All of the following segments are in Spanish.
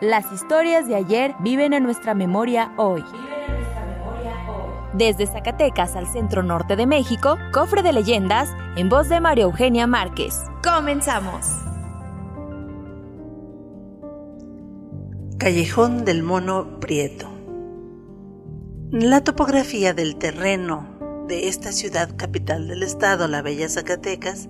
Las historias de ayer viven en nuestra memoria hoy. Desde Zacatecas al centro norte de México, Cofre de Leyendas, en voz de María Eugenia Márquez. ¡Comenzamos! Callejón del Mono Prieto. La topografía del terreno de esta ciudad capital del estado, la bella Zacatecas,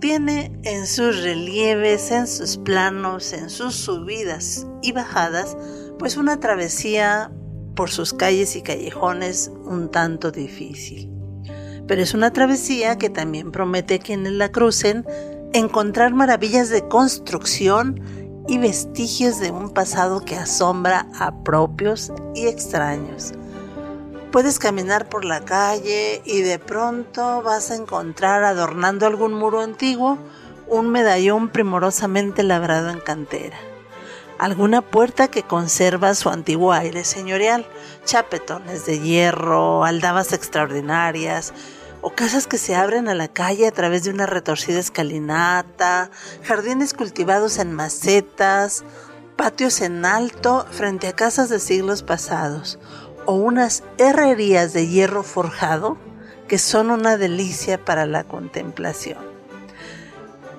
tiene en sus relieves, en sus planos, en sus subidas y bajadas, pues una travesía por sus calles y callejones un tanto difícil. Pero es una travesía que también promete a quienes la crucen encontrar maravillas de construcción y vestigios de un pasado que asombra a propios y extraños. Puedes caminar por la calle y de pronto vas a encontrar adornando algún muro antiguo un medallón primorosamente labrado en cantera. Alguna puerta que conserva su antiguo aire señorial, chapetones de hierro, aldabas extraordinarias, o casas que se abren a la calle a través de una retorcida escalinata, jardines cultivados en macetas, patios en alto frente a casas de siglos pasados, o unas herrerías de hierro forjado que son una delicia para la contemplación.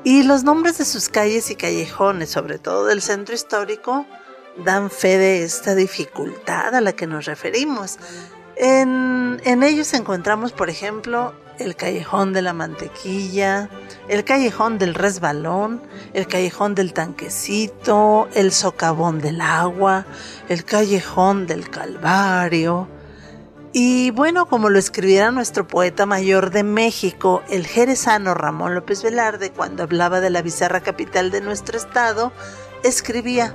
Y los nombres de sus calles y callejones, sobre todo del centro histórico, dan fe de esta dificultad a la que nos referimos, en, ellos encontramos, por ejemplo, el callejón de la mantequilla, el callejón del resbalón, el callejón del tanquecito, el socavón del agua, el callejón del calvario. Y bueno, como lo escribiera nuestro poeta mayor de México, el jerezano Ramón López Velarde, cuando hablaba de la bizarra capital de nuestro estado, escribía,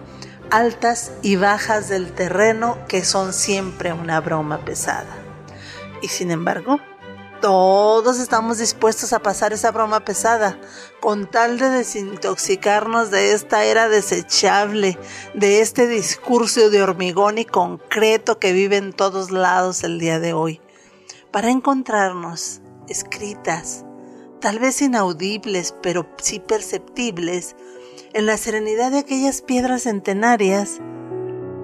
altas y bajas del terreno que son siempre una broma pesada. Y sin embargo, todos estamos dispuestos a pasar esa broma pesada con tal de desintoxicarnos de esta era desechable, de este discurso de hormigón y concreto que vive en todos lados el día de hoy, para encontrarnos escritas, tal vez inaudibles, pero sí perceptibles, en la serenidad de aquellas piedras centenarias,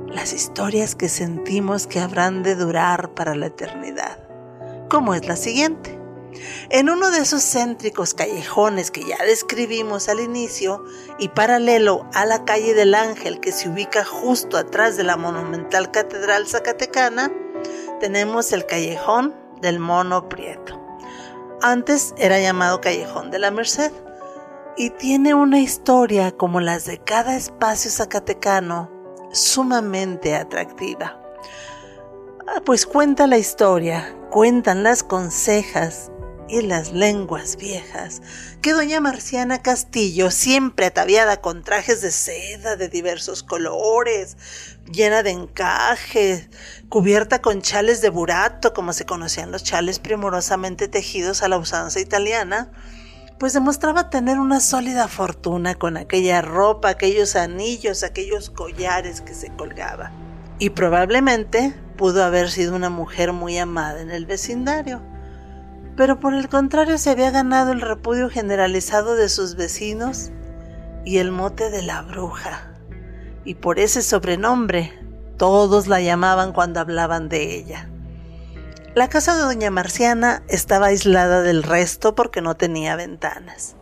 las historias que sentimos que habrán de durar para la eternidad, como es la siguiente. En uno de esos céntricos callejones que ya describimos al inicio y paralelo a la calle del Ángel que se ubica justo atrás de la monumental Catedral Zacatecana, tenemos el callejón del Mono Prieto. Antes era llamado Callejón de la Merced y tiene una historia como las de cada espacio zacatecano sumamente atractiva. Ah, pues cuenta la historia, cuentan las consejas y las lenguas viejas que doña Marciana Castillo, siempre ataviada con trajes de seda de diversos colores, llena de encajes, cubierta con chales de burato, como se conocían los chales primorosamente tejidos a la usanza italiana, pues demostraba tener una sólida fortuna con aquella ropa, aquellos anillos, aquellos collares que se colgaba. Y probablemente pudo haber sido una mujer muy amada en el vecindario. Pero por el contrario se había ganado el repudio generalizado de sus vecinos y el mote de la bruja. Y por ese sobrenombre todos la llamaban cuando hablaban de ella. La casa de doña Marciana estaba aislada del resto porque no tenía ventanas.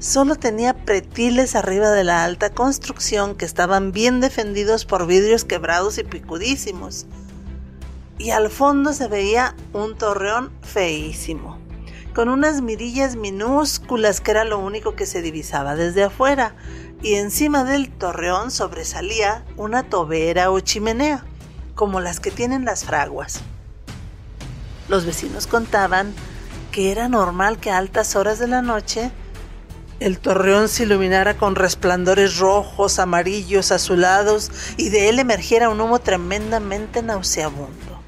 Solo tenía pretiles arriba de la alta construcción que estaban bien defendidos por vidrios quebrados y picudísimos. Y al fondo se veía un torreón feísimo, con unas mirillas minúsculas que era lo único que se divisaba desde afuera, y encima del torreón sobresalía una tobera o chimenea, como las que tienen las fraguas. Los vecinos contaban que era normal que a altas horas de la noche el torreón se iluminara con resplandores rojos, amarillos, azulados y de él emergiera un humo tremendamente nauseabundo.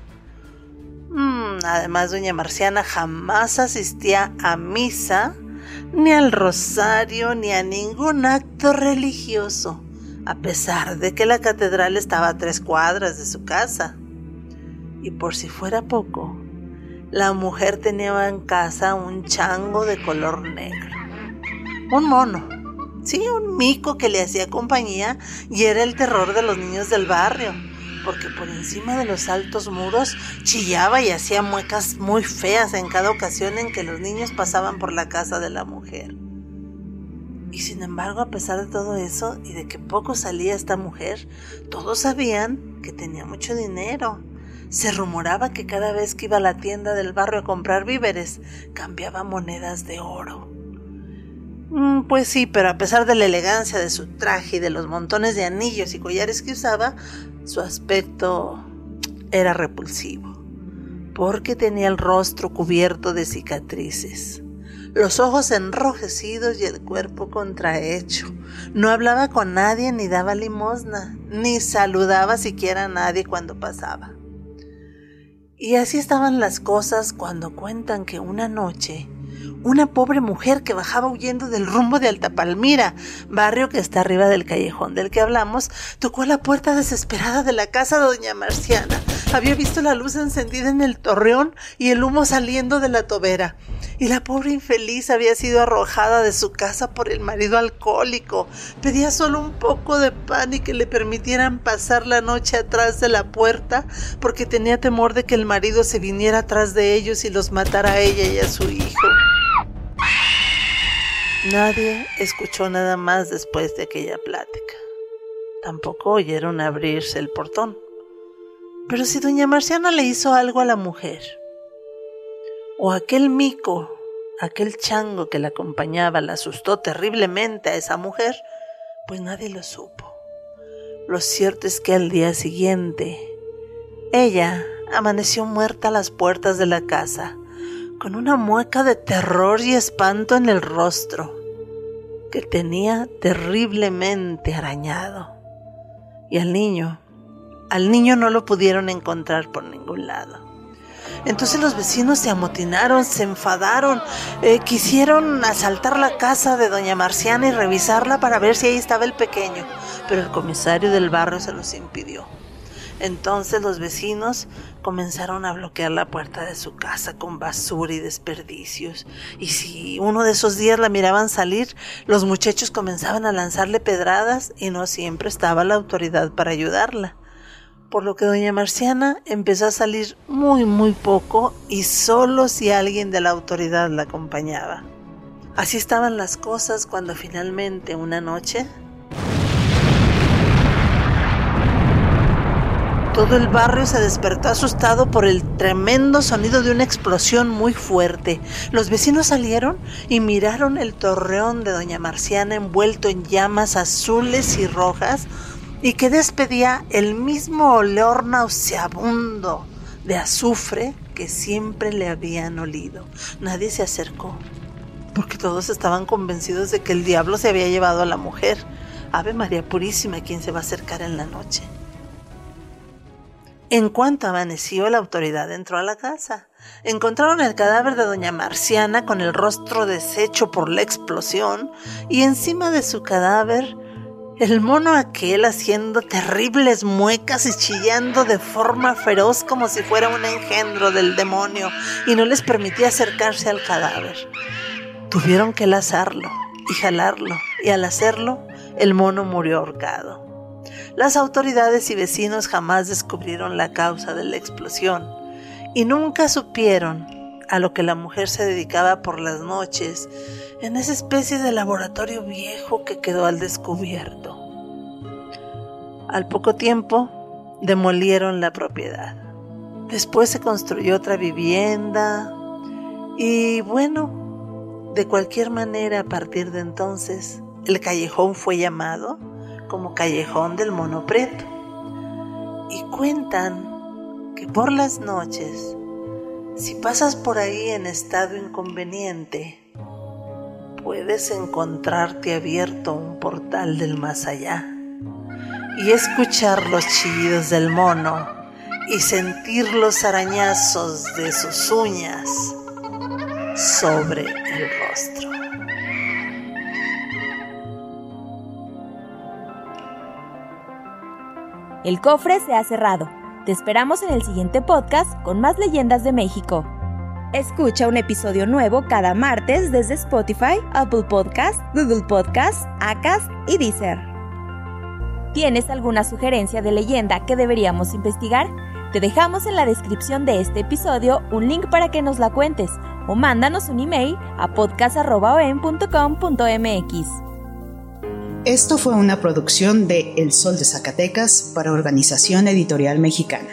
Mm, además, doña Marciana jamás asistía a misa, ni al rosario, ni a ningún acto religioso, a pesar de que la catedral estaba a tres cuadras de su casa. Y por si fuera poco, la mujer tenía en casa un chango de color negro un mono. Sí, un mico que le hacía compañía y era el terror de los niños del barrio, porque por encima de los altos muros chillaba y hacía muecas muy feas en cada ocasión en que los niños pasaban por la casa de la mujer. Y sin embargo, a pesar de todo eso y de que poco salía esta mujer, todos sabían que tenía mucho dinero. Se rumoraba que cada vez que iba a la tienda del barrio a comprar víveres, cambiaba monedas de oro. Mm, pues sí, pero a pesar de la elegancia de su traje y de los montones de anillos y collares que usaba, su aspecto era repulsivo, porque tenía el rostro cubierto de cicatrices, los ojos enrojecidos y el cuerpo contrahecho. No hablaba con nadie ni daba limosna, ni saludaba siquiera a nadie cuando pasaba. Y así estaban las cosas cuando cuentan que una noche una pobre mujer que bajaba huyendo del rumbo de Altapalmira, barrio que está arriba del callejón del que hablamos, tocó la puerta desesperada de la casa de doña Marciana. Había visto la luz encendida en el torreón y el humo saliendo de la tobera. Y la pobre infeliz había sido arrojada de su casa por el marido alcohólico. Pedía solo un poco de pan y que le permitieran pasar la noche atrás de la puerta porque tenía temor de que el marido se viniera atrás de ellos y los matara a ella y a su hijo. Nadie escuchó nada más después de aquella plática. Tampoco oyeron abrirse el portón. Pero si doña Marciana le hizo algo a la mujer, o aquel mico, aquel chango que la acompañaba, la asustó terriblemente a esa mujer, pues nadie lo supo. Lo cierto es que al día siguiente, ella amaneció muerta a las puertas de la casa con una mueca de terror y espanto en el rostro, que tenía terriblemente arañado. Y al niño, al niño no lo pudieron encontrar por ningún lado. Entonces los vecinos se amotinaron, se enfadaron, eh, quisieron asaltar la casa de doña Marciana y revisarla para ver si ahí estaba el pequeño, pero el comisario del barrio se los impidió. Entonces los vecinos comenzaron a bloquear la puerta de su casa con basura y desperdicios. Y si uno de esos días la miraban salir, los muchachos comenzaban a lanzarle pedradas y no siempre estaba la autoridad para ayudarla. Por lo que doña Marciana empezó a salir muy muy poco y solo si alguien de la autoridad la acompañaba. Así estaban las cosas cuando finalmente una noche Todo el barrio se despertó asustado por el tremendo sonido de una explosión muy fuerte. Los vecinos salieron y miraron el torreón de doña Marciana envuelto en llamas azules y rojas y que despedía el mismo olor nauseabundo de azufre que siempre le habían olido. Nadie se acercó, porque todos estaban convencidos de que el diablo se había llevado a la mujer. Ave María Purísima, quien se va a acercar en la noche. En cuanto amaneció, la autoridad entró a la casa. Encontraron el cadáver de doña Marciana con el rostro deshecho por la explosión y encima de su cadáver el mono aquel haciendo terribles muecas y chillando de forma feroz como si fuera un engendro del demonio y no les permitía acercarse al cadáver. Tuvieron que lazarlo y jalarlo y al hacerlo el mono murió ahorcado. Las autoridades y vecinos jamás descubrieron la causa de la explosión y nunca supieron a lo que la mujer se dedicaba por las noches en esa especie de laboratorio viejo que quedó al descubierto. Al poco tiempo demolieron la propiedad. Después se construyó otra vivienda y bueno, de cualquier manera a partir de entonces el callejón fue llamado como Callejón del Mono Preto. Y cuentan que por las noches, si pasas por ahí en estado inconveniente, puedes encontrarte abierto un portal del más allá y escuchar los chillidos del mono y sentir los arañazos de sus uñas sobre el rostro. El cofre se ha cerrado. Te esperamos en el siguiente podcast con más leyendas de México. Escucha un episodio nuevo cada martes desde Spotify, Apple Podcast, Google Podcast, Acast y Deezer. ¿Tienes alguna sugerencia de leyenda que deberíamos investigar? Te dejamos en la descripción de este episodio un link para que nos la cuentes o mándanos un email a podcast.com.mx. Esto fue una producción de El Sol de Zacatecas para Organización Editorial Mexicana.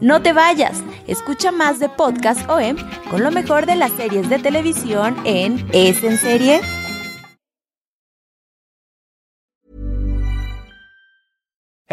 No te vayas, escucha más de Podcast OM con lo mejor de las series de televisión en Es en Serie.